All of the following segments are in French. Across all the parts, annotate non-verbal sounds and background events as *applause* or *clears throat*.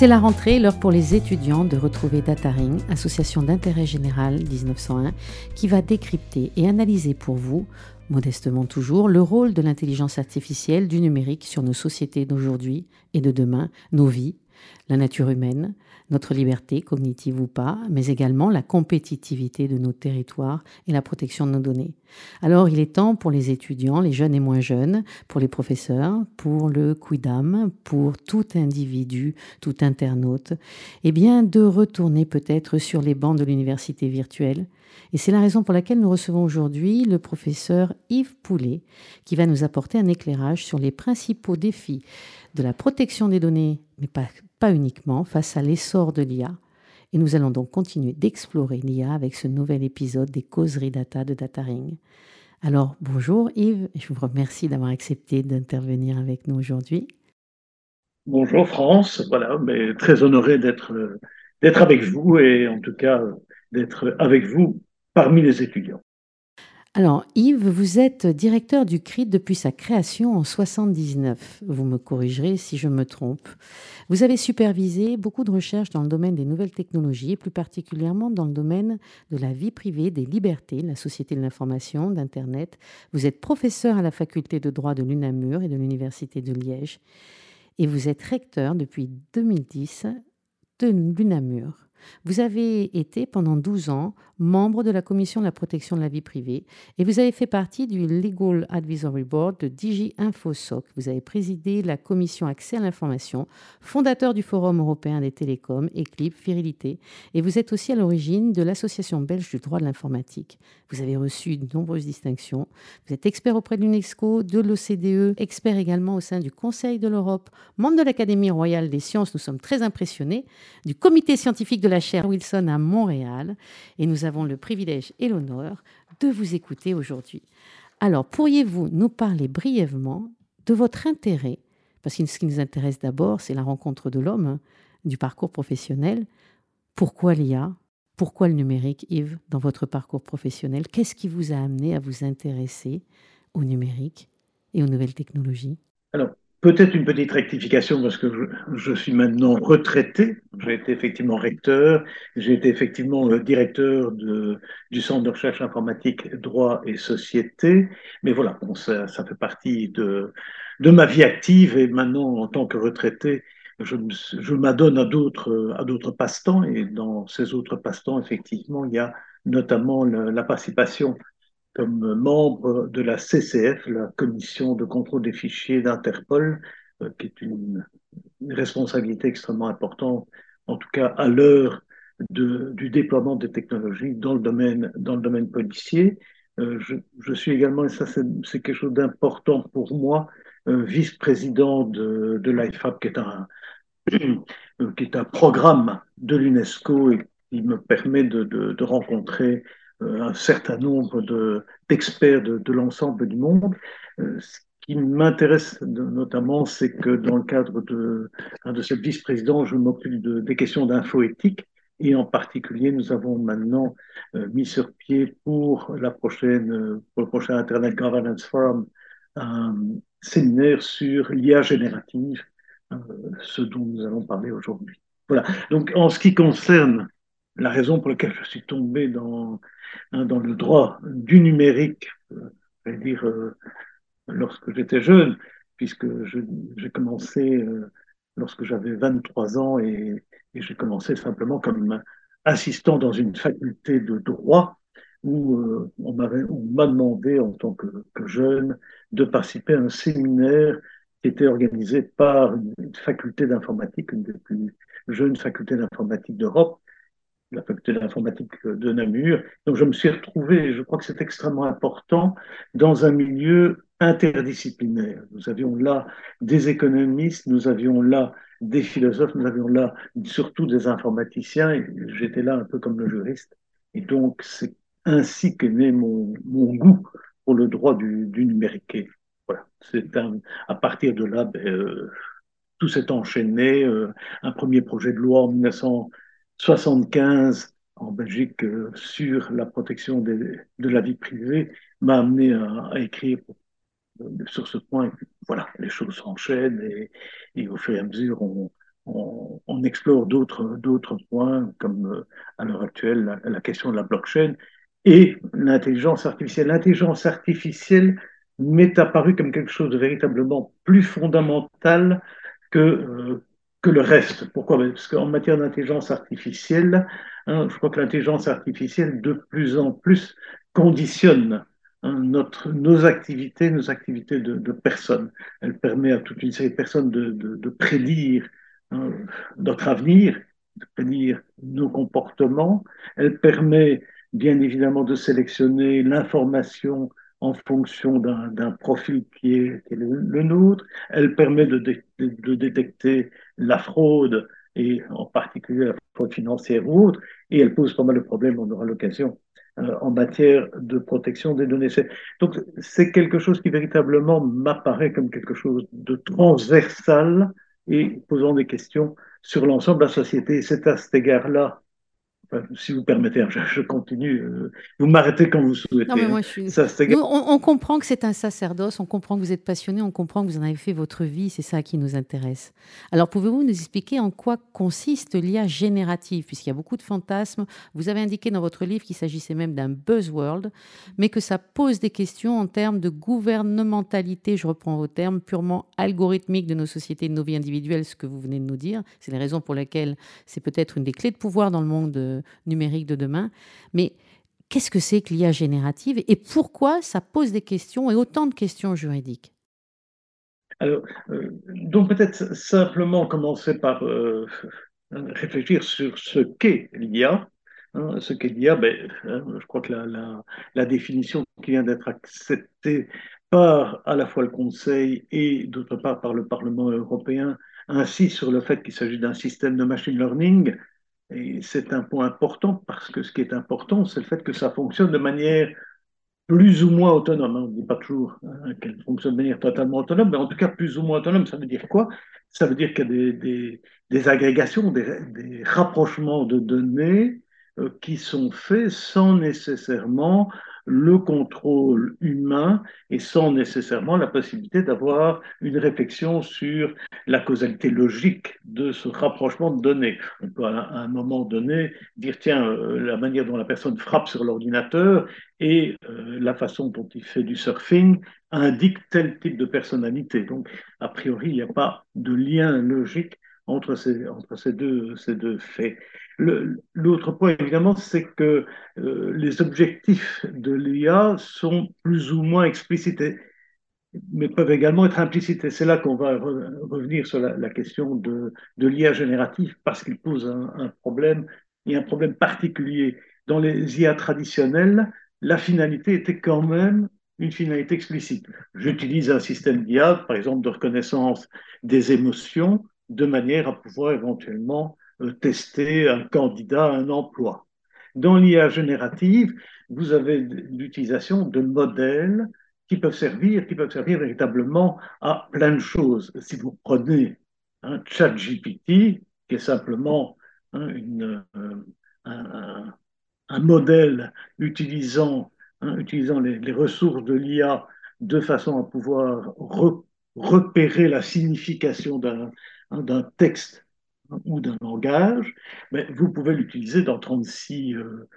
C'est la rentrée, l'heure pour les étudiants de retrouver DataRing, association d'intérêt général 1901, qui va décrypter et analyser pour vous, modestement toujours, le rôle de l'intelligence artificielle, du numérique sur nos sociétés d'aujourd'hui et de demain, nos vies, la nature humaine, notre liberté, cognitive ou pas, mais également la compétitivité de nos territoires et la protection de nos données. Alors il est temps pour les étudiants, les jeunes et moins jeunes, pour les professeurs, pour le quidam, pour tout individu, tout internaute, eh bien de retourner peut-être sur les bancs de l'université virtuelle. Et c'est la raison pour laquelle nous recevons aujourd'hui le professeur Yves Poulet, qui va nous apporter un éclairage sur les principaux défis de la protection des données, mais pas pas uniquement face à l'essor de l'IA. Et nous allons donc continuer d'explorer l'IA avec ce nouvel épisode des causeries data de DataRing. Alors bonjour Yves, je vous remercie d'avoir accepté d'intervenir avec nous aujourd'hui. Bonjour France, voilà, mais très honoré d'être d'être avec vous et en tout cas d'être avec vous parmi les étudiants. Alors, Yves, vous êtes directeur du CRIT depuis sa création en 79. Vous me corrigerez si je me trompe. Vous avez supervisé beaucoup de recherches dans le domaine des nouvelles technologies et plus particulièrement dans le domaine de la vie privée, des libertés, la société de l'information, d'Internet. Vous êtes professeur à la faculté de droit de l'UNAMUR et de l'Université de Liège. Et vous êtes recteur depuis 2010 de l'UNAMUR. Vous avez été pendant 12 ans membre de la Commission de la protection de la vie privée et vous avez fait partie du Legal Advisory Board de DG InfoSoc. Vous avez présidé la Commission Accès à l'information, fondateur du Forum européen des télécoms, Eclipse, Virilité, et vous êtes aussi à l'origine de l'Association belge du droit de l'informatique. Vous avez reçu de nombreuses distinctions. Vous êtes expert auprès de l'UNESCO, de l'OCDE, expert également au sein du Conseil de l'Europe, membre de l'Académie royale des sciences. Nous sommes très impressionnés du comité scientifique de la chaire Wilson à Montréal et nous avons le privilège et l'honneur de vous écouter aujourd'hui. Alors, pourriez-vous nous parler brièvement de votre intérêt? Parce que ce qui nous intéresse d'abord, c'est la rencontre de l'homme, hein, du parcours professionnel. Pourquoi l'IA Pourquoi le numérique, Yves, dans votre parcours professionnel? Qu'est-ce qui vous a amené à vous intéresser au numérique et aux nouvelles technologies? Alors, Peut-être une petite rectification parce que je, suis maintenant retraité. J'ai été effectivement recteur, j'ai été effectivement le directeur du Centre de recherche informatique droit et société. Mais voilà, bon, ça, ça, fait partie de, de ma vie active et maintenant en tant que retraité, je, je m'adonne à d'autres à d'autres passe-temps et dans ces autres passe-temps, effectivement, il y a notamment la participation comme membre de la CCF, la Commission de contrôle des fichiers d'Interpol, euh, qui est une, responsabilité extrêmement importante, en tout cas à l'heure du déploiement des technologies dans le domaine, dans le domaine policier. Euh, je, suis également, et ça c'est quelque chose d'important pour moi, vice-président de, de l'IFAP, qui est un, *clears throat* qui est un programme de l'UNESCO et qui me permet de, de, rencontrer un certain nombre d'experts de, l'ensemble du monde. Euh, ce qui m'intéresse notamment, c'est que dans le cadre de, de vice-présidence, je m'occupe de, des questions d'infoéthique. Et en particulier, nous avons maintenant euh, mis sur pied pour, la prochaine, pour le prochain Internet Governance Forum un séminaire sur l'IA générative, ce dont nous allons parler aujourd'hui. Voilà. Donc, en ce qui concerne la raison pour laquelle je suis tombé dans, hein, dans le droit du numérique, euh, je vais dire, euh, lorsque j'étais jeune, puisque j'ai commencé euh, lorsque j'avais 23 ans et, j'ai commencé simplement comme assistant dans une faculté de droit où on m'a demandé en tant que, jeune de participer à un séminaire qui était organisé par une faculté d'informatique, une des plus jeunes facultés d'informatique d'Europe, la faculté d'informatique de Namur. Donc je me suis retrouvé, je crois que c'est extrêmement important, dans un milieu interdisciplinaire. Nous avions là des économistes, nous avions là des philosophes, nous avions là surtout des informaticiens, j'étais là un peu comme le juriste. Et donc c'est ainsi qu'est né mon, mon, goût pour le droit du, du numérique. voilà, c'est à partir de là, ben, euh, tout s'est enchaîné. Euh, un premier projet de loi en 1900 75 en Belgique euh, sur la protection de la vie privée m'a amené à, écrire euh, sur ce point. Voilà, les choses s'enchaînent et, et, au fur et à mesure, on, explore d'autres points, comme à l'heure actuelle la, question de la blockchain et l'intelligence artificielle. L'intelligence artificielle m'est apparue comme quelque chose de véritablement plus fondamental que, que le reste. Pourquoi? Parce qu'en matière d'intelligence artificielle, hein, je crois que l'intelligence artificielle de plus en plus conditionne hein, notre, nos activités, nos activités de, personnes. Elle permet à toute une série de personnes de prédire hein, notre avenir, de prédire nos comportements. Elle permet bien évidemment de sélectionner l'information en fonction d'un profil qui est, le, nôtre. Elle permet de, de, détecter la fraude, et en particulier la fraude financière ou autre, et elle pose pas mal de problèmes, on aura l'occasion, euh, en matière de protection des données. Donc c'est quelque chose qui véritablement m'apparaît comme quelque chose de transversal et posant des questions sur l'ensemble de la société. C'est à cet égard-là si vous permettez, je, continue. Euh, vous m'arrêtez quand vous souhaitez. Non, mais moi, je suis... on, comprend que c'est un sacerdoce, on comprend que vous êtes passionné, on comprend que vous en avez fait votre vie, c'est ça qui nous intéresse. Alors, pouvez-vous nous expliquer en quoi consiste l'IA générative, puisqu'il y a beaucoup de fantasmes. Vous avez indiqué dans votre livre qu'il s'agissait même d'un buzzword, mais que ça pose des questions en termes de gouvernementalité, je reprends vos termes, purement algorithmique de nos sociétés, de nos vies individuelles, ce que vous venez de nous dire. C'est les raisons pour lesquelles c'est peut-être une des clés de pouvoir dans le monde numérique de demain. Mais qu'est-ce que c'est que l'IA générative et pourquoi ça pose des questions et autant de questions juridiques? Alors, euh, donc peut-être simplement commencer par euh, réfléchir sur ce qu'est l'IA. Hein, ce qu'est l'IA, ben, hein, je crois que la, la définition qui vient d'être acceptée par à la fois le Conseil et d'autre part par le Parlement européen insiste sur le fait qu'il s'agit d'un système de machine learning et c'est un point important parce que ce qui est important, c'est le fait que ça fonctionne de manière plus ou moins autonome. On ne dit pas toujours hein, qu'elle fonctionne de manière totalement autonome, mais en tout cas plus ou moins autonome. Ça veut dire quoi? Ça veut dire qu'il y a des, des, agrégations, des, des, rapprochements de données euh, qui sont faits sans nécessairement le contrôle humain et sans nécessairement la possibilité d'avoir une réflexion sur la causalité logique de ce rapprochement de données. On peut à un moment donné dire, tiens, euh, la manière dont la personne frappe sur l'ordinateur et euh, la façon dont il fait du surfing indique tel type de personnalité. Donc, a priori, il n'y a pas de lien logique entre ces, ces deux faits. L'autre point, évidemment, c'est que euh, les objectifs de l'IA sont plus ou moins explicités, mais peuvent également être implicités. C'est là qu'on va revenir sur la, question de, l'IA générative, parce qu'il pose un, un, problème, et un problème particulier. Dans les IA traditionnelles, la finalité était quand même une finalité explicite. J'utilise un système d'IA, par exemple, de reconnaissance des émotions, de manière à pouvoir éventuellement tester un candidat à un emploi. Dans l'IA générative, vous avez l'utilisation de modèles qui peuvent servir, qui peuvent servir véritablement à plein de choses. Si vous prenez un chat GPT, qui est simplement hein, euh, un, modèle utilisant, hein, utilisant les, ressources de l'IA de façon à pouvoir repérer la signification d'un texte ou d'un langage, mais vous pouvez l'utiliser dans 36, euh,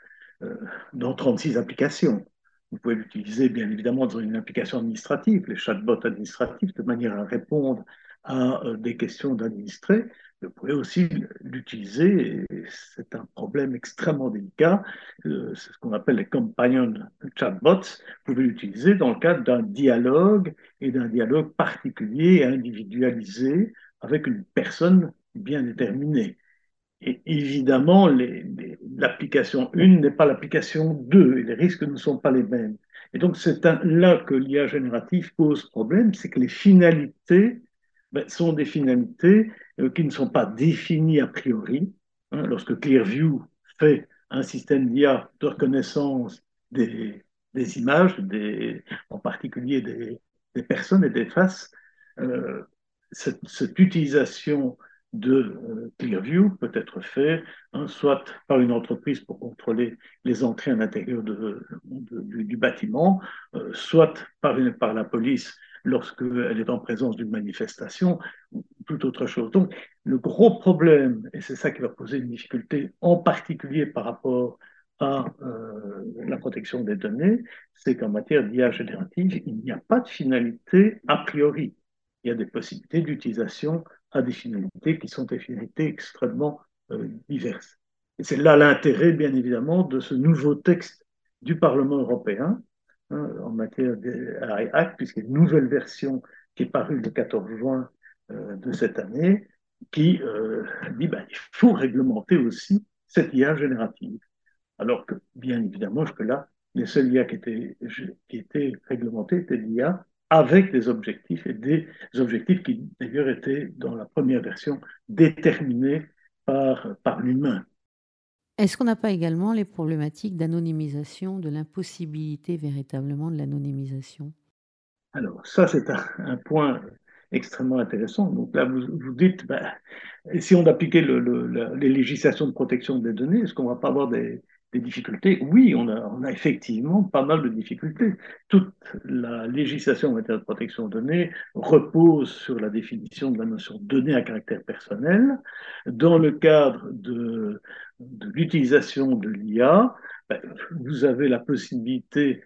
euh, dans 36 applications. Vous pouvez l'utiliser bien évidemment dans une application administrative, les chatbots administratifs, de manière à répondre à euh, des questions d'administrés. Vous pouvez aussi l'utiliser, c'est un problème extrêmement délicat, c'est ce qu'on appelle les companion chatbots. Vous pouvez l'utiliser dans le cadre d'un dialogue et d'un dialogue particulier et individualisé avec une personne bien déterminée. Et évidemment, l'application 1 n'est pas l'application 2 et les risques ne sont pas les mêmes. Et donc, c'est là que l'IA générative pose problème, c'est que les finalités ben, sont des finalités euh, qui ne sont pas définies a priori. Hein, lorsque Clearview fait un système d'IA de reconnaissance des, des images, des, en particulier des, des, personnes et des faces, euh, cette, utilisation de euh, Clearview peut être faite hein, soit par une entreprise pour contrôler les entrées à l'intérieur de, du, bâtiment, euh, soit par, une, par la police lorsqu'elle est en présence d'une manifestation, ou toute autre chose. Donc, le gros problème, et c'est ça qui va poser une difficulté, en particulier par rapport à euh, la protection des données, c'est qu'en matière d'IA générative, il n'y a pas de finalité a priori. Il y a des possibilités d'utilisation à des finalités qui sont des finalités extrêmement euh, diverses. Et c'est là l'intérêt, bien évidemment, de ce nouveau texte du Parlement européen hein, en matière d'AI Act, puisqu'il y a une nouvelle version qui est parue le 14 juin euh, de cette année, qui euh, dit ben, il faut réglementer aussi cette IA générative. Alors que, bien évidemment, jusque-là, les seuls IA qui étaient, qui étaient réglementés étaient l'IA avec des objectifs, et des objectifs qui d'ailleurs étaient dans la première version déterminés par, par l'humain. Est-ce qu'on n'a pas également les problématiques d'anonymisation, de l'impossibilité véritablement de l'anonymisation? Alors ça, c'est un, point extrêmement intéressant. Donc là, vous, vous dites, ben, si on appliquait le, les législations de protection des données, est-ce qu'on ne va pas avoir des, des difficultés Oui, on a, a, effectivement pas mal de difficultés. Toute la législation en matière de protection de données repose sur la définition de la notion de données à caractère personnel. Dans le cadre de, de l'utilisation de l'IA, ben, vous avez la possibilité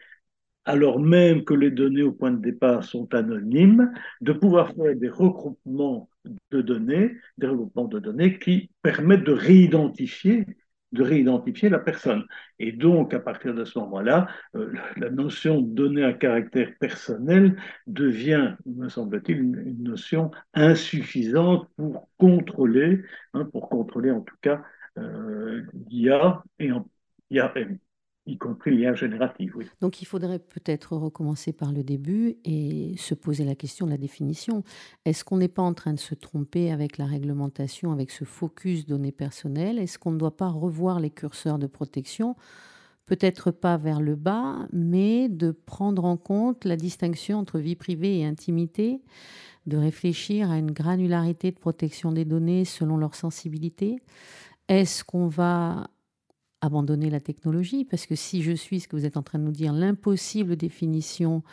alors même que les données au point de départ sont anonymes, de pouvoir faire des regroupements de données, des regroupements de données qui permettent de réidentifier de réidentifier la personne. Et donc, à partir de ce moment-là, euh, la notion de données à caractère personnel devient, me semble-t-il, une, notion insuffisante pour contrôler, hein, pour contrôler en tout cas euh, l'IA et en, y compris l'IA générative, oui. Donc il faudrait peut-être recommencer par le début et se poser la question de la définition. Est-ce qu'on n'est pas en train de se tromper avec la réglementation, avec ce focus données personnelles? Est-ce qu'on ne doit pas revoir les curseurs de protection? Peut-être pas vers le bas, mais de prendre en compte la distinction entre vie privée et intimité, de réfléchir à une granularité de protection des données selon leur sensibilité. Est-ce qu'on va abandonner la technologie, parce que si je suis ce que vous êtes en train de nous dire, l'impossible définition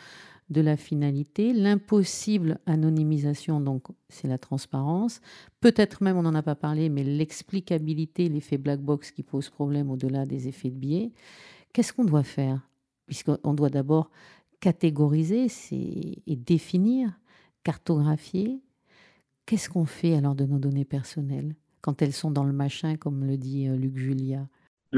de la finalité, l'impossible anonymisation, donc c'est la transparence, peut-être même, on n'en a pas parlé, mais l'explicabilité, l'effet black box qui pose problème au-delà des effets de biais, qu'est-ce qu'on doit faire? Puisqu'on doit d'abord catégoriser et définir, cartographier, qu'est-ce qu'on fait alors de nos données personnelles quand elles sont dans le machin, comme le dit euh, Luc Julia?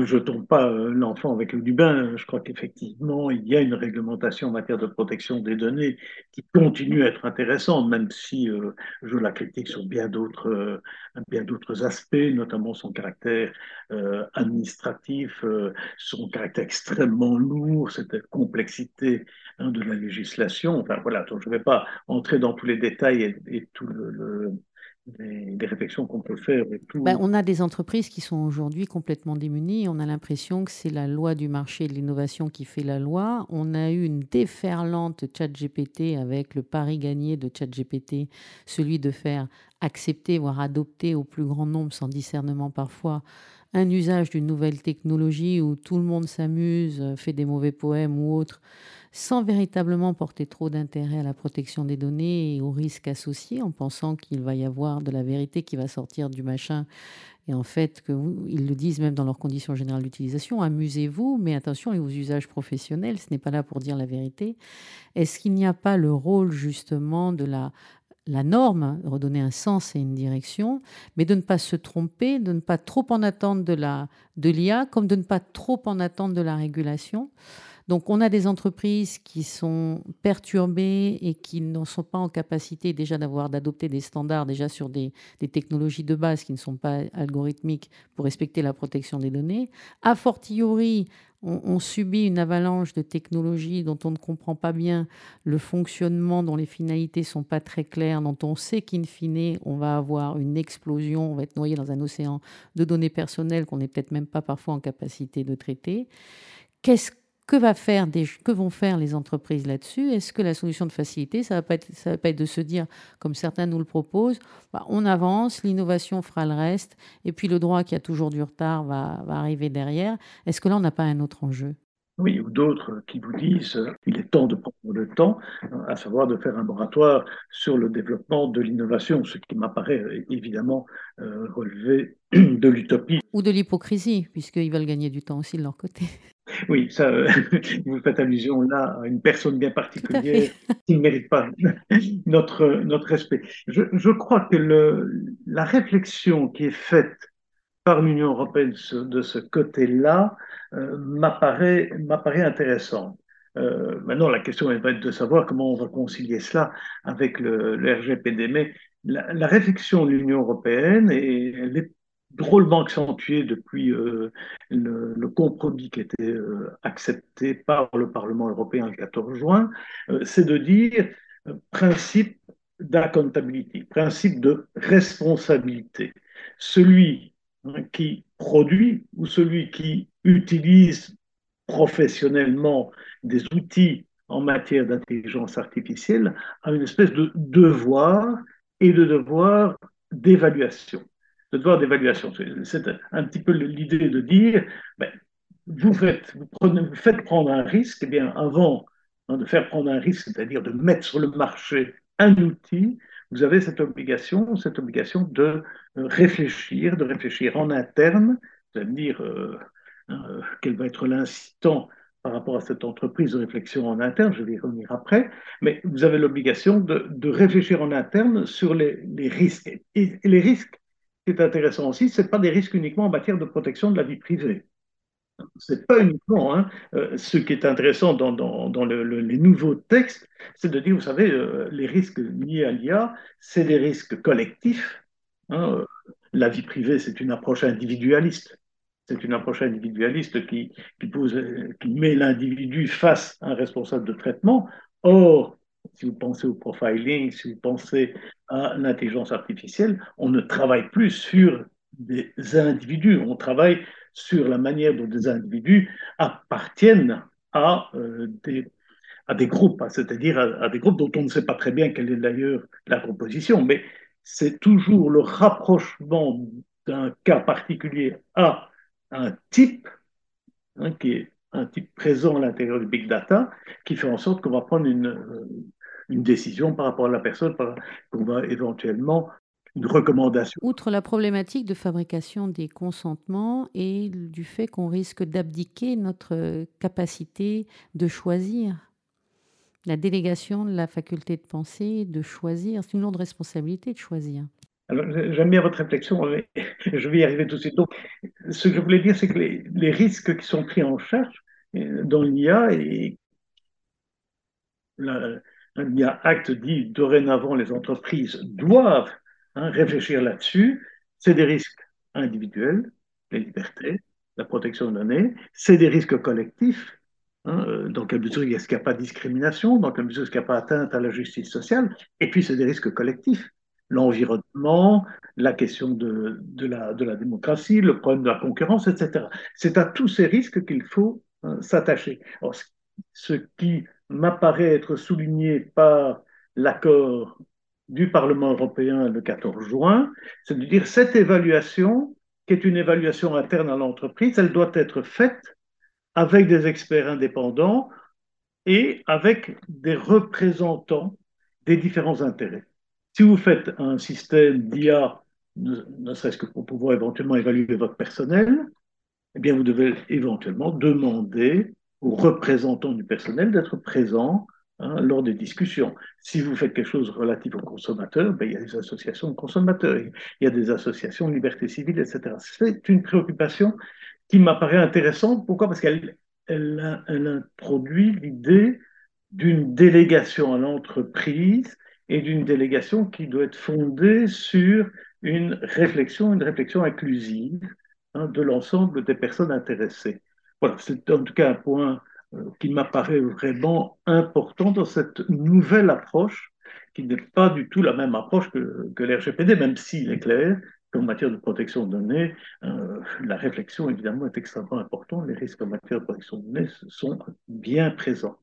Ne jetons pas euh, l'enfant avec le du bain. Je crois qu'effectivement, il y a une réglementation en matière de protection des données qui continue à être intéressante, même si euh, je la critique sur bien d'autres euh, aspects, notamment son caractère administratif, son caractère extrêmement lourd, cette complexité hein, de la législation. Enfin voilà, je ne vais pas entrer dans tous les détails et, tout le des, réflexions qu'on peut faire. Tout. Ben, on a des entreprises qui sont aujourd'hui complètement démunies. On a l'impression que c'est la loi du marché et de l'innovation qui fait la loi. On a eu une déferlante ChatGPT avec le pari gagné de ChatGPT, celui de faire accepter, voire adopter au plus grand nombre, sans discernement parfois, un usage d'une nouvelle technologie où tout le monde s'amuse, fait des mauvais poèmes ou autre sans véritablement porter trop d'intérêt à la protection des données et aux risques associés, en pensant qu'il va y avoir de la vérité qui va sortir du machin. Et en fait, que ils le disent même dans leurs conditions générales d'utilisation, amusez-vous, mais attention aux usages professionnels, ce n'est pas là pour dire la vérité. Est-ce qu'il n'y a pas le rôle justement de la la norme, redonner un sens et une direction, mais de ne pas se tromper, de ne pas trop en attendre de la de l'IA, comme de ne pas trop en attendre de la régulation. Donc on a des entreprises qui sont perturbées et qui ne sont pas en capacité déjà d'avoir d'adopter des standards déjà sur des, technologies de base qui ne sont pas algorithmiques pour respecter la protection des données. A fortiori, on, subit une avalanche de technologies dont on ne comprend pas bien le fonctionnement, dont les finalités sont pas très claires, dont on sait qu'in fine, on va avoir une explosion, on va être noyé dans un océan de données personnelles qu'on n'est peut-être même pas parfois en capacité de traiter. Qu'est-ce que, va faire des, que vont faire les entreprises là-dessus? Est-ce que la solution de facilité, ça ne va, pas être, va pas être de se dire, comme certains nous le proposent, bah, on avance, l'innovation fera le reste, et puis le droit qui a toujours du retard va, va arriver derrière? Est-ce que là, on n'a pas un autre enjeu? Oui, ou d'autres qui vous disent qu'il est temps de prendre le temps, à savoir de faire un moratoire sur le développement de l'innovation, ce qui m'apparaît évidemment euh, relever de l'utopie. Ou de l'hypocrisie, puisqu'ils veulent gagner du temps aussi de leur côté. Oui, ça, euh, *laughs* vous faites allusion là à une personne bien particulière qui ne mérite pas *laughs* notre, notre respect. Je, je crois que le, la réflexion qui est faite par l'Union européenne de ce côté-là euh, m'apparaît intéressante. Euh, maintenant, la question est de savoir comment on va concilier cela avec le, le RGPD. Mais la, la réflexion de l'Union européenne, et elle est drôlement accentuée depuis euh, le, compromis qui a été euh, accepté par le Parlement européen le 14 juin, euh, c'est de dire euh, principe d'accountability, principe de responsabilité. Celui qui produit ou celui qui utilise professionnellement des outils en matière d'intelligence artificielle a une espèce de devoir et de devoir d'évaluation. De devoir d'évaluation. C'est un petit peu l'idée de dire, ben, vous, faites, vous, faites, prendre un risque, eh bien avant hein, de faire prendre un risque, c'est-à-dire de mettre sur le marché un outil, vous avez cette obligation, cette obligation de réfléchir, de réfléchir en interne, de dire euh, euh, quel va être l'incitant par rapport à cette entreprise de réflexion en interne, je vais y revenir après, mais vous avez l'obligation de, réfléchir en interne sur les, risques. Et, les risques, qui est intéressant aussi, ce n'est pas des risques uniquement en matière de protection de la vie privée. C'est pas uniquement hein, euh, ce qui est intéressant dans, dans, dans le, le, les nouveaux textes, c'est de dire, vous savez, euh, les risques liés à l'IA, c'est des risques collectifs. Hein, la vie privée, c'est une approche individualiste. C'est une approche individualiste qui, qui, pose, qui met l'individu face à un responsable de traitement. Or, si vous pensez au profiling, si vous pensez à l'intelligence artificielle, on ne travaille plus sur des individus, on travaille sur la manière dont des individus appartiennent à, euh, des, à des groupes, c'est-à-dire à, des groupes dont on ne sait pas très bien quelle est d'ailleurs la composition, mais c'est toujours le rapprochement d'un cas particulier à un type, hein, qui est un type présent à l'intérieur du big data, qui fait en sorte qu'on va prendre une, une, décision par rapport à la personne, qu'on va éventuellement une recommandation. Outre la problématique de fabrication des consentements et du fait qu'on risque d'abdiquer notre capacité de choisir, la délégation de la faculté de penser, de choisir, c'est une lourde responsabilité de choisir. J'aime bien votre réflexion, mais *laughs* je vais y arriver tout de suite. Donc, ce que je voulais dire, c'est que les, les, risques qui sont pris en charge euh, dans l'IA, et l'IA Act dit dorénavant les entreprises doivent hein, réfléchir là-dessus, c'est des risques individuels, les libertés, la protection de données, c'est des risques collectifs, hein, euh, dans quelle mesure est-ce qu'il n'y a pas de discrimination, dans quelle mesure est-ce qu'il n'y a pas atteinte à la justice sociale, et puis c'est des risques collectifs l'environnement, la question de, de, la, de la démocratie, le problème de la concurrence, etc. C'est à tous ces risques qu'il faut hein, s'attacher. Ce qui m'apparaît être souligné par l'accord du Parlement européen le 14 juin, c'est de dire cette évaluation, qui est une évaluation interne à l'entreprise, elle doit être faite avec des experts indépendants et avec des représentants des différents intérêts. Si vous faites un système d'IA, ne serait-ce que pour pouvoir éventuellement évaluer votre personnel, eh bien, vous devez éventuellement demander aux représentants du personnel d'être présents hein, lors des discussions. Si vous faites quelque chose relatif aux consommateurs, ben, il y a des associations de consommateurs, il y a des associations de liberté civile, etc. C'est une préoccupation qui m'apparaît intéressante. Pourquoi? Parce qu'elle elle, elle introduit l'idée d'une délégation à l'entreprise et d'une délégation qui doit être fondée sur une réflexion, une réflexion inclusive hein, de l'ensemble des personnes intéressées. Voilà, c'est en tout cas un point euh, qui m'apparaît vraiment important dans cette nouvelle approche, qui n'est pas du tout la même approche que, que l'RGPD, même s'il est clair qu'en matière de protection de données, euh, la réflexion évidemment est extrêmement importante. Les risques en matière de protection de données sont bien présents.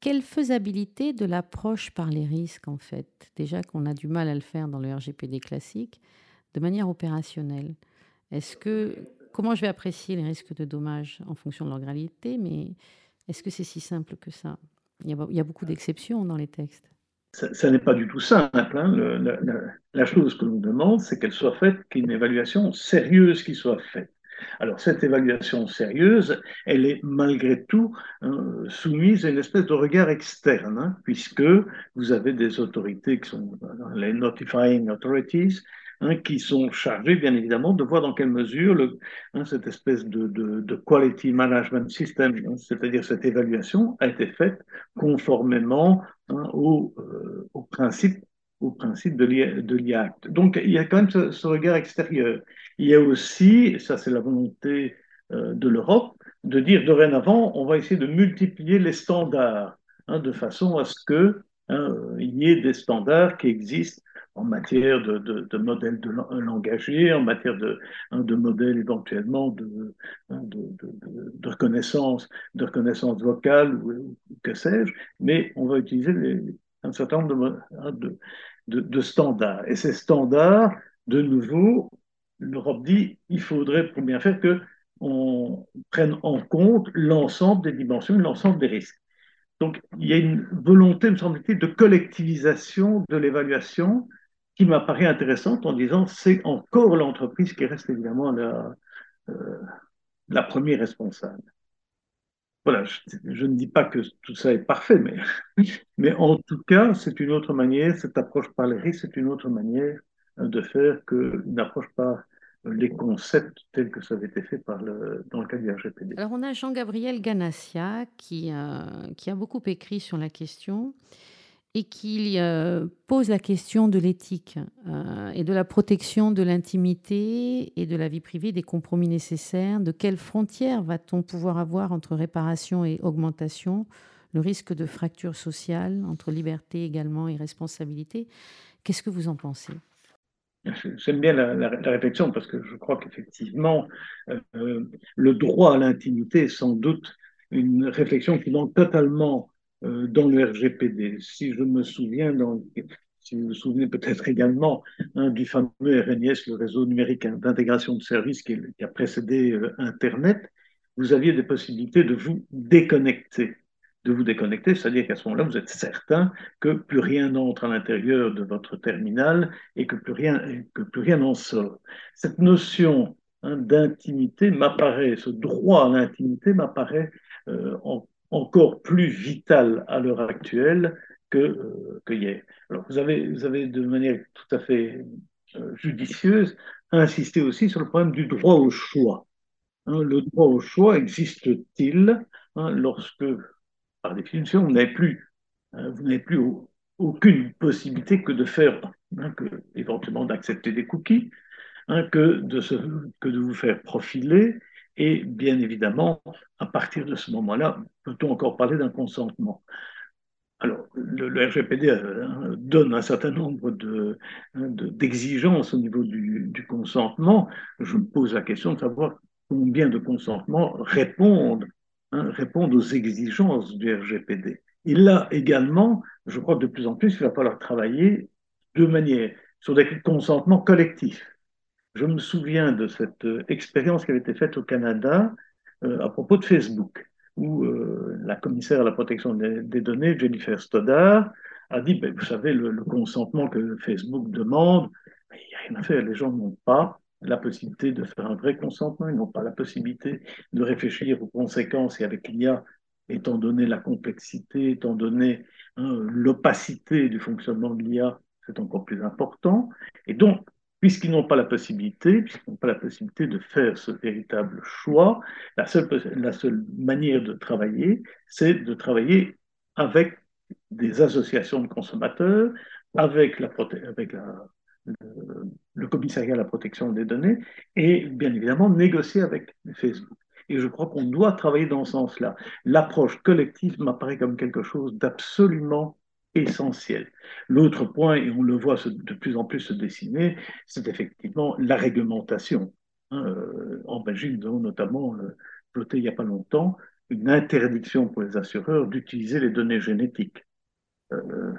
Quelle faisabilité de l'approche par les risques, en fait? Déjà qu'on a du mal à le faire dans le RGPD classique, de manière opérationnelle. Est-ce que comment je vais apprécier les risques de dommages en fonction de leur gravité, mais est-ce que c'est si simple que ça? Il y, a, beaucoup d'exceptions dans les textes. Ça, n'est pas du tout simple. Hein. la, chose que l'on demande, c'est qu'elle soit faite, qu'une évaluation sérieuse qui soit faite. Alors cette évaluation sérieuse, elle est malgré tout hein, soumise à une espèce de regard externe, hein, puisque vous avez des autorités qui sont les notifying authorities, Hein, qui sont chargés, bien évidemment, de voir dans quelle mesure hein, cette espèce de, quality management system, hein, c'est-à-dire cette évaluation, a été faite conformément au, euh, au, principe de l'IACT. Donc, il y a quand même ce, regard extérieur. Il y a aussi, ça c'est la volonté euh, de l'Europe, de dire dorénavant, on va essayer de multiplier les standards, de façon à ce qu'il y ait des standards qui existent en matière de, de, modèles de langagier, en matière de, hein, de modèles éventuellement hein, de, de, reconnaissance, de reconnaissance vocale ou, que sais-je, mais on va utiliser un certain nombre hein, de, standards. Et ces standards, de nouveau, l'Europe dit il faudrait pour bien faire que on prenne en compte l'ensemble des dimensions, l'ensemble des risques. Donc, il y a une volonté, me semble-t-il, de collectivisation de l'évaluation qui m'apparaît intéressante en disant c'est encore l'entreprise qui reste évidemment la, euh, première responsable. Voilà, je, ne dis pas que tout ça est parfait, *laughs* mais, en tout cas, c'est une autre manière, cette approche par les risques, c'est une autre manière euh, de faire qu'une approche par les concepts tels que ça avait été fait dans le cas du RGPD. Alors on a Jean-Gabriel Ganassia euh, qui a beaucoup écrit sur la question et qu'il euh, pose la question de l'éthique euh, et de la protection de l'intimité et de la vie privée, des compromis nécessaires. De quelles frontières va-t-on pouvoir avoir entre réparation et augmentation? Le risque de fracture sociale entre liberté également et responsabilité? Qu'est-ce que vous en pensez? J'aime bien la, réflexion parce que je crois qu'effectivement, euh, le droit à l'intimité est sans doute une réflexion qui manque totalement dans le RGPD. Si je me souviens, si vous vous souvenez peut-être également hein, du fameux RNIS, le réseau numérique d'intégration de services qui, a précédé euh, Internet, vous aviez des possibilités de vous déconnecter. De vous déconnecter, c'est-à-dire qu'à ce moment-là, vous êtes certain que plus rien n'entre à l'intérieur de votre terminal et que plus rien, que plus rien n'en sort. Cette notion hein, d'intimité m'apparaît, ce droit à l'intimité m'apparaît euh, en encore plus vital à l'heure actuelle que, euh, que, hier. Alors, vous avez, vous avez de manière tout à fait euh, judicieuse insisté aussi sur le problème du droit au choix. Hein, le droit au choix existe-t-il hein, lorsque, par définition, vous n'avez plus, hein, aucune possibilité que de faire, que, éventuellement d'accepter des cookies, que, de que de vous faire profiler, et bien évidemment, à partir de ce moment-là, peut-on encore parler d'un consentement? Alors, le, RGPD euh, donne un certain nombre d'exigences de, au niveau du, consentement. Je me pose la question de savoir combien de consentements répondent, hein, répondent aux exigences du RGPD. Et là également, je crois que de plus en plus, il va falloir travailler de manière sur des consentements collectifs. Je me souviens de cette euh, expérience qui avait été faite au Canada euh, à propos de Facebook, où euh, la commissaire à la protection des, données, Jennifer Stoddard, a dit, ben, vous savez, le, consentement que Facebook demande, il n'y a rien à faire, les gens n'ont pas la possibilité de faire un vrai consentement, ils n'ont pas la possibilité de réfléchir aux conséquences et avec l'IA, étant donné la complexité, étant donné hein, l'opacité du fonctionnement de l'IA, c'est encore plus important. Et donc, puisqu'ils n'ont pas la possibilité, puisqu'ils n'ont pas la possibilité de faire ce véritable choix, la seule, la seule manière de travailler, c'est de travailler avec des associations de consommateurs, avec, la, le, commissariat à la protection des données, et bien évidemment négocier avec Facebook. Et je crois qu'on doit travailler dans ce sens-là. L'approche collective m'apparaît comme quelque chose d'absolument essentiel. L'autre point, et on le voit de plus en plus se dessiner, c'est effectivement la réglementation. Hein, euh, en Belgique, nous avons notamment euh, voté il n'y a pas longtemps une interdiction pour les assureurs d'utiliser les données génétiques. Euh,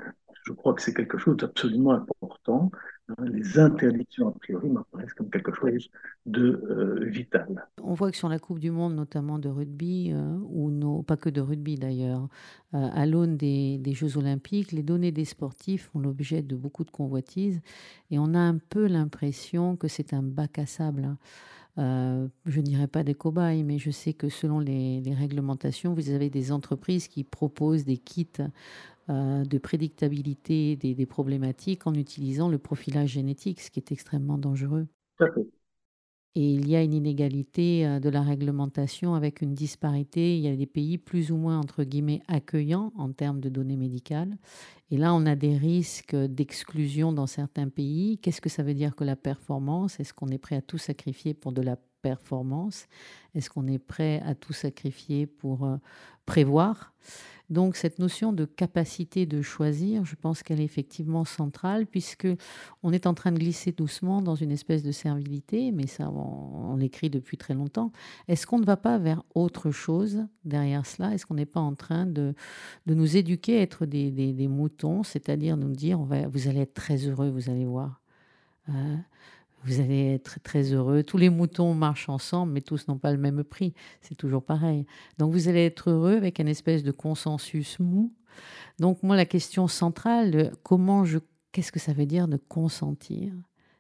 je crois que c'est quelque chose d'absolument important. Hein. Les interdictions a priori m'apparaissent comme quelque chose de euh, vital. On voit que sur la Coupe du Monde, notamment de rugby, euh, ou pas que de rugby d'ailleurs, euh, à l'aune des, Jeux Olympiques, les données des sportifs font l'objet de beaucoup de convoitises et on a un peu l'impression que c'est un bac à sable. Hein. Euh, je ne dirais pas des cobayes, mais je sais que selon les, réglementations, vous avez des entreprises qui proposent des kits de prédictabilité des, des, problématiques en utilisant le profilage génétique, ce qui est extrêmement dangereux. Et il y a une inégalité euh, de la réglementation avec une disparité. Il y a des pays plus ou moins, entre guillemets, accueillants en termes de données médicales. Et là, on a des risques d'exclusion dans certains pays. Qu'est-ce que ça veut dire que la performance? Est-ce qu'on est prêt à tout sacrifier pour de la performance? Est-ce qu'on est prêt à tout sacrifier pour euh, prévoir? Donc cette notion de capacité de choisir, je pense qu'elle est effectivement centrale puisque on est en train de glisser doucement dans une espèce de servilité, mais ça on, l'écrit depuis très longtemps. Est-ce qu'on ne va pas vers autre chose derrière cela? Est-ce qu'on n'est pas en train de, nous éduquer à être des, moutons, c'est-à-dire nous dire vous allez être très heureux, vous allez voir. Euh, vous allez être très heureux. Tous les moutons marchent ensemble, mais tous n'ont pas le même prix. C'est toujours pareil. Donc vous allez être heureux avec une espèce de consensus mou. Donc moi, la question centrale, comment je, qu'est-ce que ça veut dire de consentir?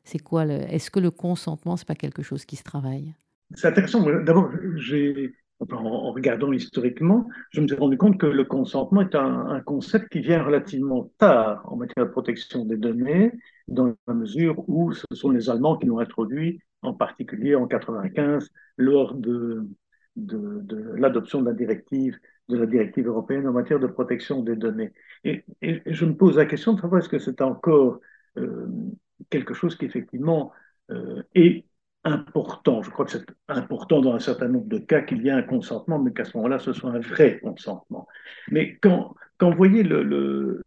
C'est quoi est-ce que le consentement, c'est pas quelque chose qui se travaille? C'est intéressant. D'abord, en regardant historiquement, je me suis rendu compte que le consentement est un, concept qui vient relativement tard en matière de protection des données, dans la mesure où ce sont les Allemands qui l'ont introduit, en particulier en 95, lors de, l'adoption de la directive de la directive européenne en matière de protection des données. Et, je me pose la question de savoir est-ce que c'est encore euh, quelque chose qui effectivement euh, est important. Je crois que c'est important dans un certain nombre de cas qu'il y ait un consentement, mais qu'à ce moment-là, ce soit un vrai consentement. Mais quand, quand vous voyez le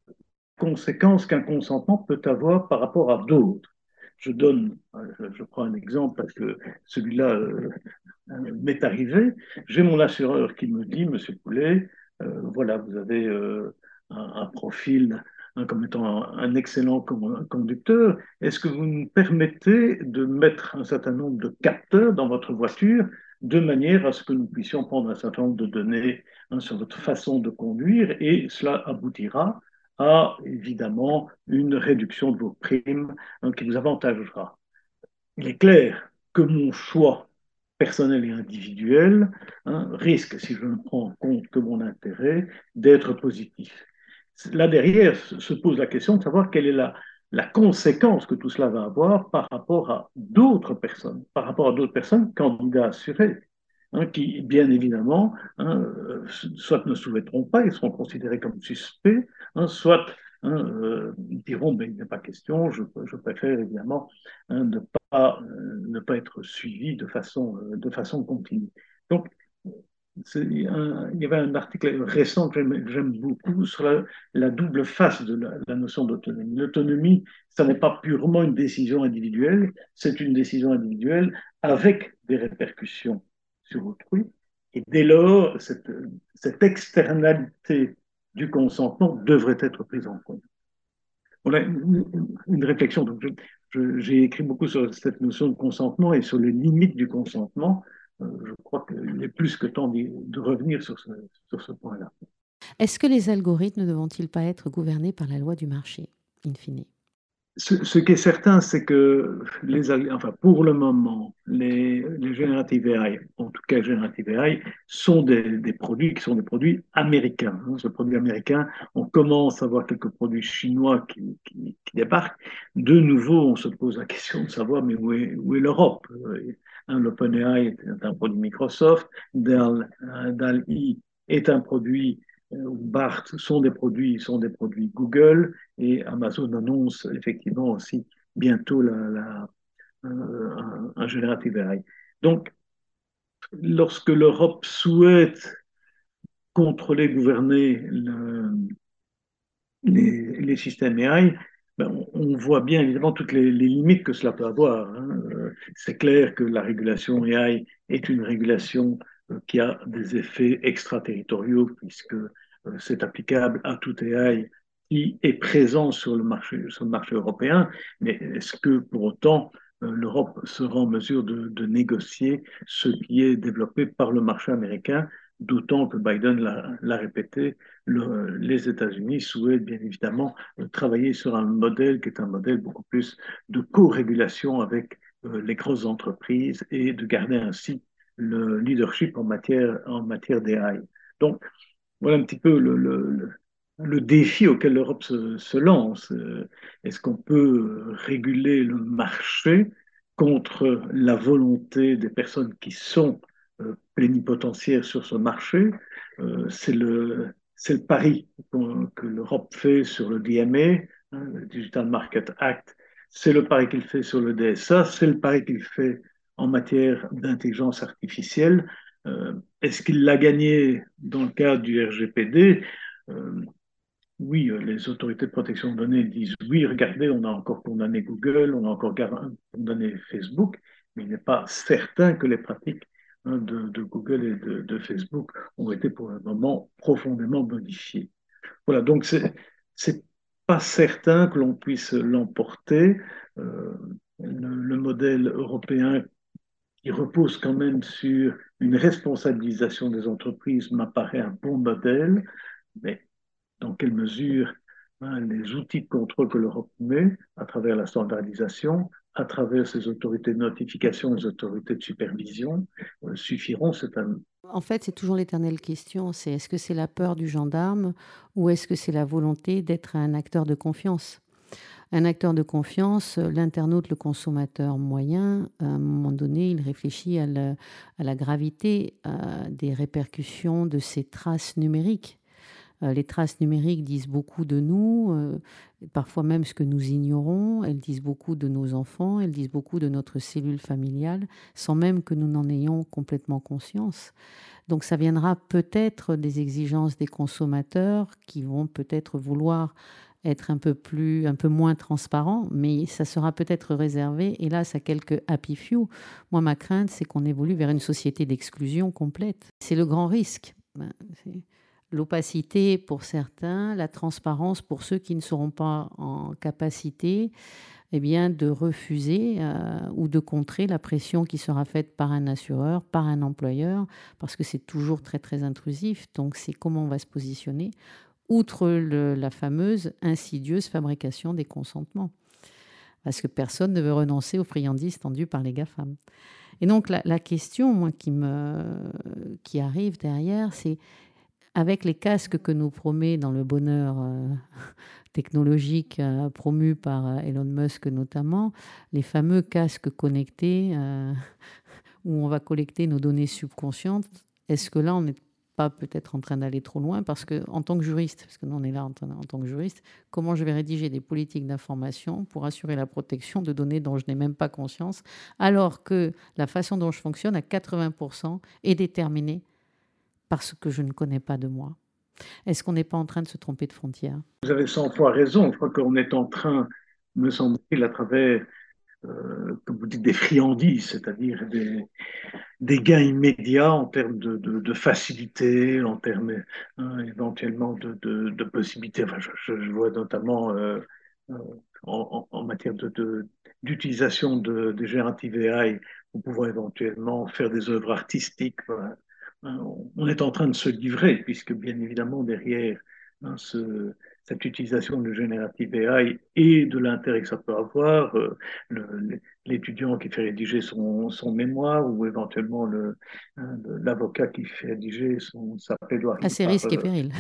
conséquence qu'un consentement peut avoir par rapport à d'autres, je donne, je, prends un exemple parce que celui-là euh, m'est arrivé. J'ai mon assureur qui me dit, Monsieur Poulet, euh, voilà, vous avez euh, un, profil Hein, comme étant un, excellent conducteur, est-ce que vous nous permettez de mettre un certain nombre de capteurs dans votre voiture de manière à ce que nous puissions prendre un certain nombre de données hein, sur votre façon de conduire et cela aboutira à évidemment une réduction de vos primes hein, qui vous avantagera. Il est clair que mon choix personnel et individuel risque, si je ne prends en compte que mon intérêt, d'être positif là derrière se pose la question de savoir quelle est la, la conséquence que tout cela va avoir par rapport à d'autres personnes, par rapport à d'autres personnes candidats assurés, hein, qui, bien évidemment, hein, euh, soit ne souhaiteront pas, ils seront considérés comme suspects, hein, soit euh, diront ben, il n'est pas question, je, préfère évidemment ne, pas, euh, ne pas être suivi de façon, continue. Donc, il y avait un article récent que j'aime beaucoup sur la, double face de la, notion d'autonomie. L'autonomie, ça n'est pas purement une décision individuelle, c'est une décision individuelle avec des répercussions sur autrui. Et dès lors, cette, externalité du consentement devrait être prise en compte. Voilà une, une réflexion. J'ai écrit beaucoup sur cette notion de consentement et sur les limites du consentement euh, je crois qu'il est plus que temps de revenir sur ce, sur ce point-là. Est-ce que les algorithmes ne devront-ils pas être gouvernés par la loi du marché, in fine? Ce, qui est certain, c'est que les, enfin, pour le moment, les, les générative AI, en tout cas générative AI, sont des, des, produits qui sont des produits américains. Hein. Ce produit américain, on commence à voir quelques produits chinois qui, qui, débarquent. De nouveau, on se pose la question de savoir mais où est, où est l'Europe? Hein, L'OpenAI est un produit Microsoft, DAL-I est un produit euh, ou BART sont des produits sont des produits Google et Amazon annonce effectivement aussi bientôt la, un, un générative AI. Donc, lorsque l'Europe souhaite contrôler, gouverner le, les, systèmes AI, ben, on voit bien évidemment toutes les, limites que cela peut avoir. Hein. Euh, c'est clair que la régulation AI est une régulation euh, qui a des effets extraterritoriaux puisque euh, c'est applicable à tout AI qui est présent sur le marché, sur le marché européen, mais est-ce que pour autant euh, l'Europe sera en mesure de, négocier ce qui est développé par le marché américain, d'autant que Biden l'a répété, le, les États-Unis souhaitent bien évidemment travailler sur un modèle qui est un modèle beaucoup plus de co-régulation avec euh, les grosses entreprises et de garder ainsi le leadership en matière, en matière d'AI. Donc, voilà un petit peu le, le, le défi auquel l'Europe se, lance. Est-ce qu'on peut réguler le marché contre la volonté des personnes qui sont euh, plénipotentiaires sur ce marché? Euh, C'est le, le pari que l'Europe fait sur le DMA, hein, le Digital Market Act, c'est le pari qu'il fait sur le DSA, c'est le pari qu'il fait en matière d'intelligence artificielle. Euh, Est-ce qu'il l'a gagné dans le cadre du RGPD euh, Oui, euh, les autorités de protection de données disent oui, regardez, on a encore condamné Google, on a encore condamné Facebook, mais il n'est pas certain que les pratiques hein, de, Google et de, Facebook ont été pour le moment profondément modifiées. Voilà, donc c'est pas certain que l'on puisse l'emporter. Le, le, modèle européen qui repose quand même sur une responsabilisation des entreprises m'apparaît un bon modèle, mais dans quelle mesure hein, les outils de contrôle que l'Europe met à travers la standardisation, à travers ses autorités de notification, les autorités de supervision, euh, suffiront en fait, c'est toujours l'éternelle question, c'est est-ce que c'est la peur du gendarme ou est-ce que c'est la volonté d'être un acteur de confiance? Un acteur de confiance, l'internaute, le consommateur moyen, à un moment donné, il réfléchit à la, gravité à des répercussions de ces traces numériques. Euh, les traces numériques disent beaucoup de nous, euh, parfois même ce que nous ignorons. Elles disent beaucoup de nos enfants, elles disent beaucoup de notre cellule familiale, sans même que nous n'en ayons complètement conscience. Donc ça viendra peut-être des exigences des consommateurs qui vont peut-être vouloir être un peu plus, un peu moins transparent, mais ça sera peut-être réservé, hélas, à quelques happy few. Moi, ma crainte, c'est qu'on évolue vers une société d'exclusion complète. C'est le grand risque. Ben, l'opacité pour certains, la transparence pour ceux qui ne seront pas en capacité eh bien, de refuser euh, ou de contrer la pression qui sera faite par un assureur, par un employeur, parce que c'est toujours très très intrusif. Donc c'est comment on va se positionner, outre la fameuse insidieuse fabrication des consentements. Parce que personne ne veut renoncer aux friandises tendues par les GAFAM. Et donc la, question moi, qui, me, qui arrive derrière, c'est avec les casques que nous promet dans le bonheur euh, technologique euh, promu par euh, Elon Musk notamment, les fameux casques connectés où on va collecter nos données subconscientes, est-ce que là on n'est pas peut-être en train d'aller trop loin parce que en tant que juriste, parce que nous on est là en, tant que juriste, comment je vais rédiger des politiques d'information pour assurer la protection de données dont je n'ai même pas conscience, alors que la façon dont je fonctionne à 80% est déterminée parce que je ne connais pas de moi. Est-ce qu'on n'est pas en train de se tromper de frontière? Vous avez 100 fois raison. Je crois qu'on est en train, me semble-t-il, à travers, euh, comme vous dites, des friandises, c'est-à-dire des, des, gains immédiats en termes de, de, facilité, en termes hein, éventuellement de, possibilités. Enfin, je, vois notamment euh, euh en, matière d'utilisation de, de, générative AI pour pouvoir éventuellement faire des œuvres artistiques. On est en train de se livrer, puisque bien évidemment, derrière hein, ce, cette utilisation de générative AI et de l'intérêt que ça peut avoir, euh, l'étudiant qui fait rédiger son, son, mémoire ou éventuellement hein, l'avocat qui fait rédiger son, sa plaidoirie. À ses risques et périls.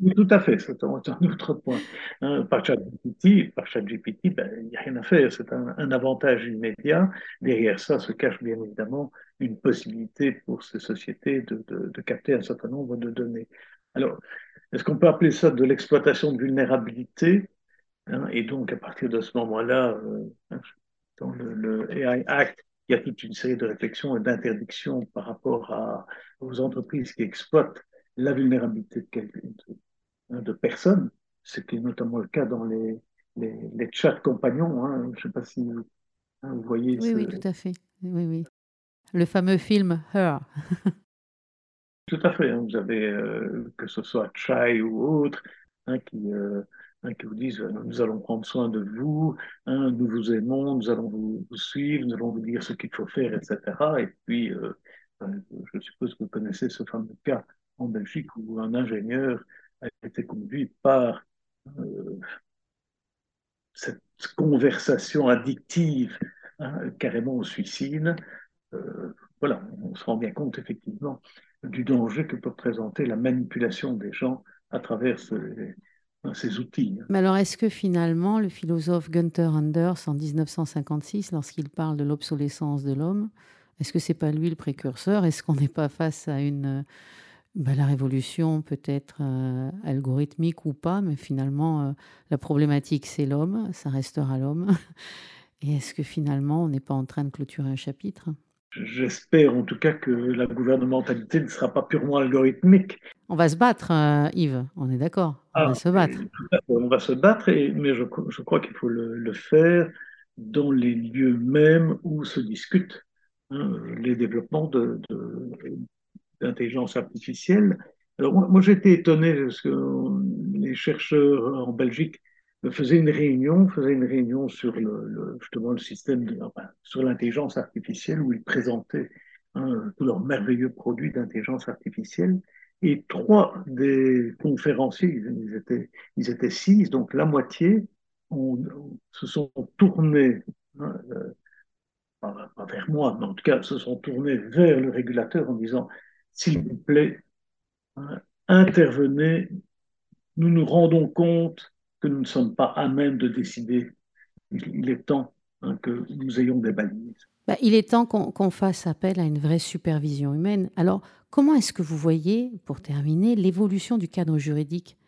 Oui, tout à fait, c'est un, autre point. Hein, par ChatGPT, par ChatGPT, ben, il n'y a rien à faire, c'est un, un, avantage immédiat. Derrière ça se cache bien évidemment une possibilité pour ces sociétés de, de, de capter un certain nombre de données. Alors, est-ce qu'on peut appeler ça de l'exploitation de vulnérabilité hein, Et donc, à partir de ce moment-là, euh, hein, dans le, le, AI Act, il y a toute une série de réflexions et d'interdictions par rapport à, aux entreprises qui exploitent la vulnérabilité de, de, de personnes, ce qui est notamment le cas dans les, les, les chats compagnons. Hein. Je ne sais pas si hein, vous voyez. Oui, ce... oui, tout à fait. Oui, oui le fameux film Her. *laughs* Tout à fait. Hein. Vous avez, euh, que ce soit Chai ou autre, hein, qui, euh, hein, qui vous disent nous allons prendre soin de vous, nous vous aimons, nous allons vous, suivre, nous allons vous dire ce qu'il faut faire, etc. Et puis, euh, je suppose que vous connaissez ce fameux cas en Belgique où un ingénieur a été conduit par euh, cette conversation addictive carrément au suicide. Euh, voilà, on se rend bien compte effectivement du danger que peut présenter la manipulation des gens à travers ces outils. Mais alors, est-ce que finalement, le philosophe Gunther Anders, en 1956, lorsqu'il parle de l'obsolescence de l'homme, est-ce que c'est pas lui le précurseur? Est-ce qu'on n'est pas face à une bah, la révolution peut-être euh, algorithmique ou pas, mais finalement euh, la problématique c'est l'homme, ça restera l'homme. *laughs* Et est-ce que finalement on n'est pas en train de clôturer un chapitre? J'espère en tout cas que la gouvernementalité ne sera pas purement algorithmique. On va se battre, euh, Yves, on est d'accord. On va ah, se battre. On va se battre, mais je, crois qu'il faut le, faire dans les lieux mêmes où se discutent hein, les développements de, d'intelligence artificielle. Alors moi, j'étais étonné parce que les chercheurs en Belgique faisaient une réunion, faisaient une réunion sur le, justement le système, de, sur l'intelligence artificielle où ils présentaient hein, tous leurs merveilleux produits d'intelligence artificielle. Et trois des conférenciers, ils étaient, ils étaient six, donc la moitié, se sont tournés hein, euh, pas vers moi, mais en tout cas se sont tournés vers le régulateur en disant s'il vous plaît, hein, intervenez. Nous nous rendons compte que nous ne sommes pas à même de décider. Il est temps hein, que nous ayons des balises. Bah, il est temps qu'on fasse appel à une vraie supervision humaine. Alors, comment est-ce que vous voyez, pour terminer, l'évolution du cadre juridique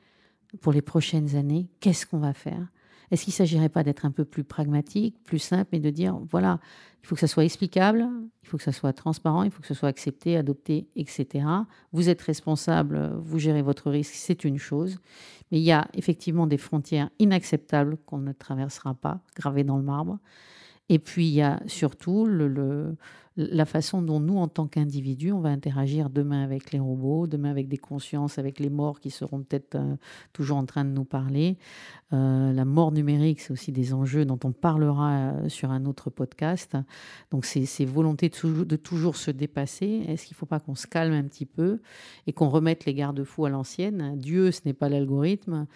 pour les prochaines années? Qu'est-ce qu'on va faire? Est-ce qu'il ne s'agirait pas d'être un peu plus pragmatique, plus simple et de dire, voilà, il faut que ça soit explicable, il faut que ça soit transparent, il faut que ce soit accepté, adopté, etc. Vous êtes responsable, vous gérez votre risque, c'est une chose. Mais il y a effectivement des frontières inacceptables qu'on ne traversera pas, gravées dans le marbre. Et puis il y a surtout le, la façon dont nous, en tant qu'individus, on va interagir demain avec les robots, demain avec des consciences, avec les morts qui seront peut-être euh, toujours en train de nous parler. Euh, la mort numérique, c'est aussi des enjeux dont on parlera euh, sur un autre podcast. Donc c'est ces volontés de, toujours se dépasser. Est-ce qu'il ne faut pas qu'on se calme un petit peu et qu'on remette les garde-fous à l'ancienne? Dieu, ce n'est pas l'algorithme.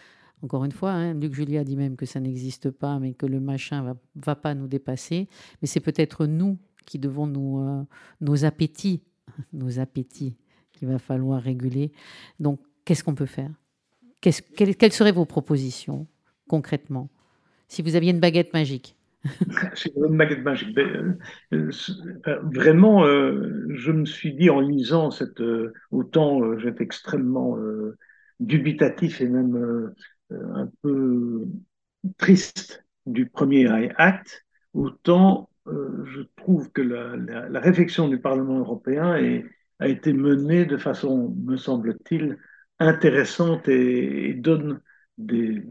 Encore une fois, hein, Luc Julia dit même que ça n'existe pas, mais que le machin va, va pas nous dépasser. Mais c'est peut-être nous qui devons nous, euh, nos appétits, *laughs* nos appétits qu'il va falloir réguler. Donc, qu'est-ce qu'on peut faire? Quelles, quelles seraient vos propositions concrètement? Si vous aviez une baguette magique *laughs* une baguette magique. Ben, euh, euh, vraiment, je me suis dit en lisant cette, autant j'étais extrêmement dubitatif et même un peu triste du premier acte, autant euh, je trouve que la, réflexion du Parlement européen a été menée de façon, me semble-t-il, intéressante et, donne des,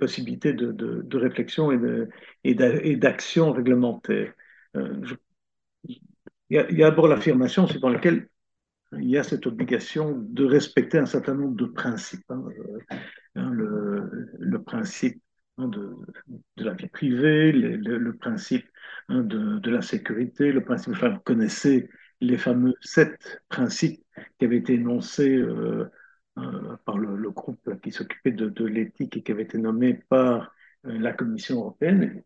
possibilités de, réflexion et d'action réglementaire. Euh, il, y a, d'abord l'affirmation suivant laquelle il y a cette obligation de respecter un certain nombre de principes. Hein. Euh, hein, le, principe hein, de, la vie privée, le principe Hein, de, la sécurité, le principe, vous connaissez les fameux sept principes qui avaient été énoncés euh, euh, par le, groupe qui s'occupait de, l'éthique et qui avait été nommé par euh, la Commission européenne.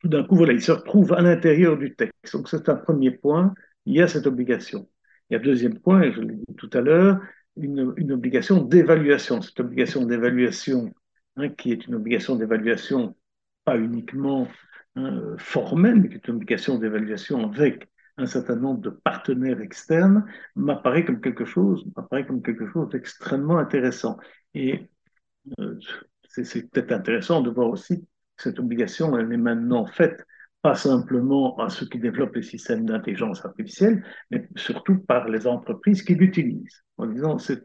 Tout d'un coup, voilà, ils se retrouvent à l'intérieur du texte. Donc c'est un premier point, il y a cette obligation. Il y a deuxième point, et je l'ai dit tout à l'heure, une, une, obligation d'évaluation. Cette obligation d'évaluation, hein, qui est une obligation d'évaluation pas uniquement Hein, formelle, qui est une obligation d'évaluation avec un certain nombre de partenaires externes, m'apparaît comme quelque chose, m'apparaît comme quelque chose d'extrêmement intéressant. Et euh, c'est peut-être intéressant de voir aussi que cette obligation, elle est maintenant faite pas simplement à ceux qui développent les systèmes d'intelligence artificielle, mais surtout par les entreprises qui l'utilisent. En disant, c'est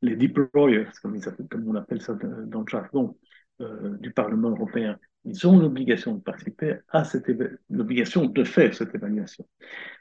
les deployers, comme, comme, on appelle ça dans le jargon euh, du Parlement européen, ils ont l'obligation de participer à cette l'obligation de faire cette évaluation.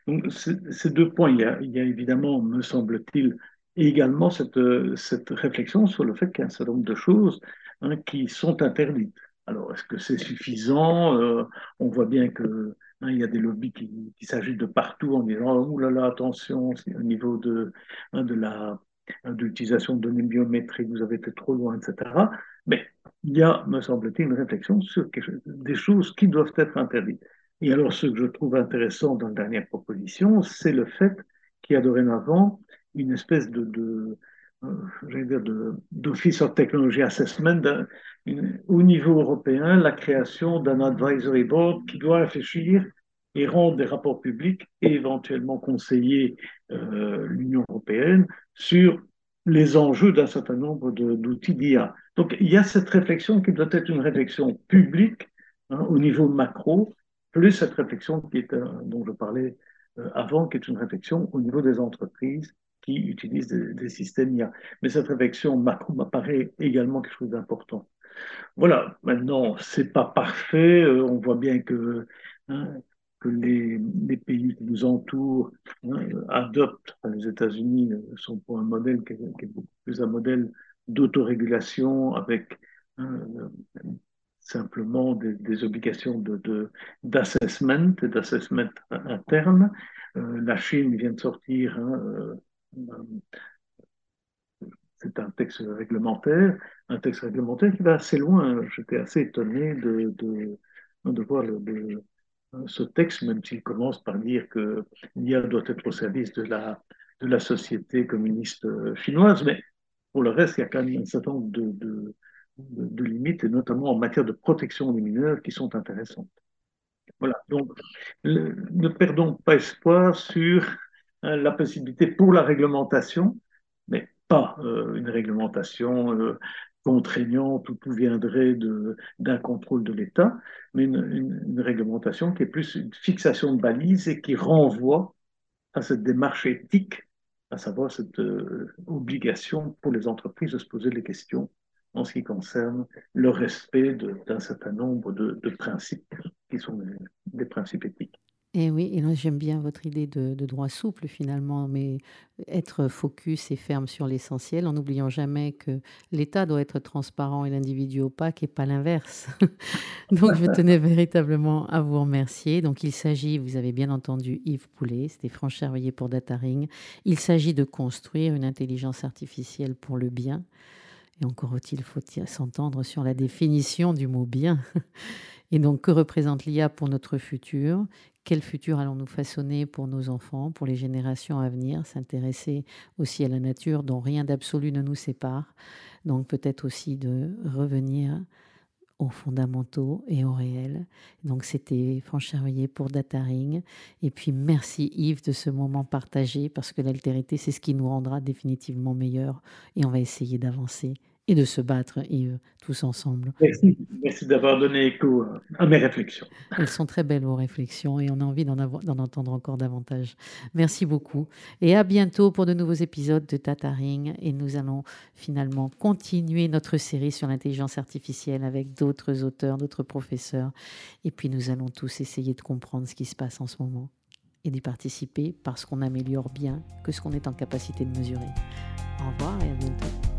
Donc, ces deux points, il y, a, évidemment, me semble-t-il, et également cette, cette réflexion sur le fait qu'il y a un certain nombre de choses hein, qui sont interdites. Alors, est-ce que c'est suffisant? Euh, On voit bien que hein, il y a des lobbies qui, qui s'agitent de partout en disant oh là là, attention, au niveau de, hein, de la de l'utilisation de données biométriques, vous avez été trop loin, etc. Mais il y a, me semble-t-il, une réflexion sur des choses qui doivent être interdites. Et alors, ce que je trouve intéressant dans la dernière proposition, c'est le fait qu'il y a dorénavant une espèce de, de euh, d'Office of Technology Assessment au niveau européen, la création d'un advisory board qui doit réfléchir et rendre des rapports publics et éventuellement conseiller euh, l'Union européenne sur les enjeux d'un certain nombre d'outils d'IA. Donc il y a cette réflexion qui doit être une réflexion publique hein, au niveau macro, plus cette réflexion qui est, dont je parlais euh, avant, qui est une réflexion au niveau des entreprises qui utilisent des, systèmes IA. Mais cette réflexion macro m'apparaît également quelque chose d'important. Voilà, maintenant, c'est pas parfait. Euh, on voit bien que, hein, que les, pays qui nous entourent hein, adoptent, les États-Unis euh, sont pour un modèle qui est, beaucoup plus un modèle d'autorégulation avec hein, simplement des, obligations d'assessment, de, d'assessment interne. Euh, la Chine vient de sortir, hein, euh, c'est un texte réglementaire, un texte réglementaire qui va assez loin. J'étais assez étonné de, de, de voir le, ce texte, même s'il commence par dire que l'IA doit être au service de la, société communiste chinoise, mais pour le reste, il y a quand même un certain nombre de limites, et notamment en matière de protection des mineurs, qui sont intéressantes. Voilà, donc ne perdons pas espoir sur hein, la possibilité pour la réglementation, mais pas euh, une réglementation euh, contraignante ou tout viendrait d'un contrôle de l'État, mais une, réglementation qui est plus une fixation de balises et qui renvoie à cette démarche éthique, à savoir cette euh, obligation pour les entreprises de se poser les questions en ce qui concerne le respect d'un certain nombre de, principes qui sont des, principes éthiques. Et oui, et j'aime bien votre idée de, droit souple finalement, mais être focus et ferme sur l'essentiel en n'oubliant jamais que l'État doit être transparent et l'individu opaque et pas l'inverse. *laughs* Donc je tenais véritablement à vous remercier. Donc il s'agit, vous avez bien entendu Yves Poulet, c'était Franck Cherveiller pour Dataring, il s'agit de construire une intelligence artificielle pour le bien et encore faut-il faut s'entendre sur la définition du mot bien. Et donc, que représente l'IA pour notre futur? Quel futur allons-nous façonner pour nos enfants, pour les générations à venir? S'intéresser aussi à la nature dont rien d'absolu ne nous sépare. Donc, peut-être aussi de revenir aux fondamentaux et au réel. Donc, c'était Franck pour Dataring. Et puis, merci Yves de ce moment partagé parce que l'altérité, c'est ce qui nous rendra définitivement meilleurs. Et on va essayer d'avancer et de se battre, Yves, tous ensemble. Merci, merci d'avoir donné écho à mes réflexions. Elles sont très belles, vos réflexions, et on a envie d'en, entendre encore davantage. Merci beaucoup. Et à bientôt pour de nouveaux épisodes de Tataring. Et nous allons finalement continuer notre série sur l'intelligence artificielle avec d'autres auteurs, d'autres professeurs. Et puis nous allons tous essayer de comprendre ce qui se passe en ce moment et d'y participer parce qu'on améliore bien que ce qu'on est en capacité de mesurer. Au revoir et à bientôt.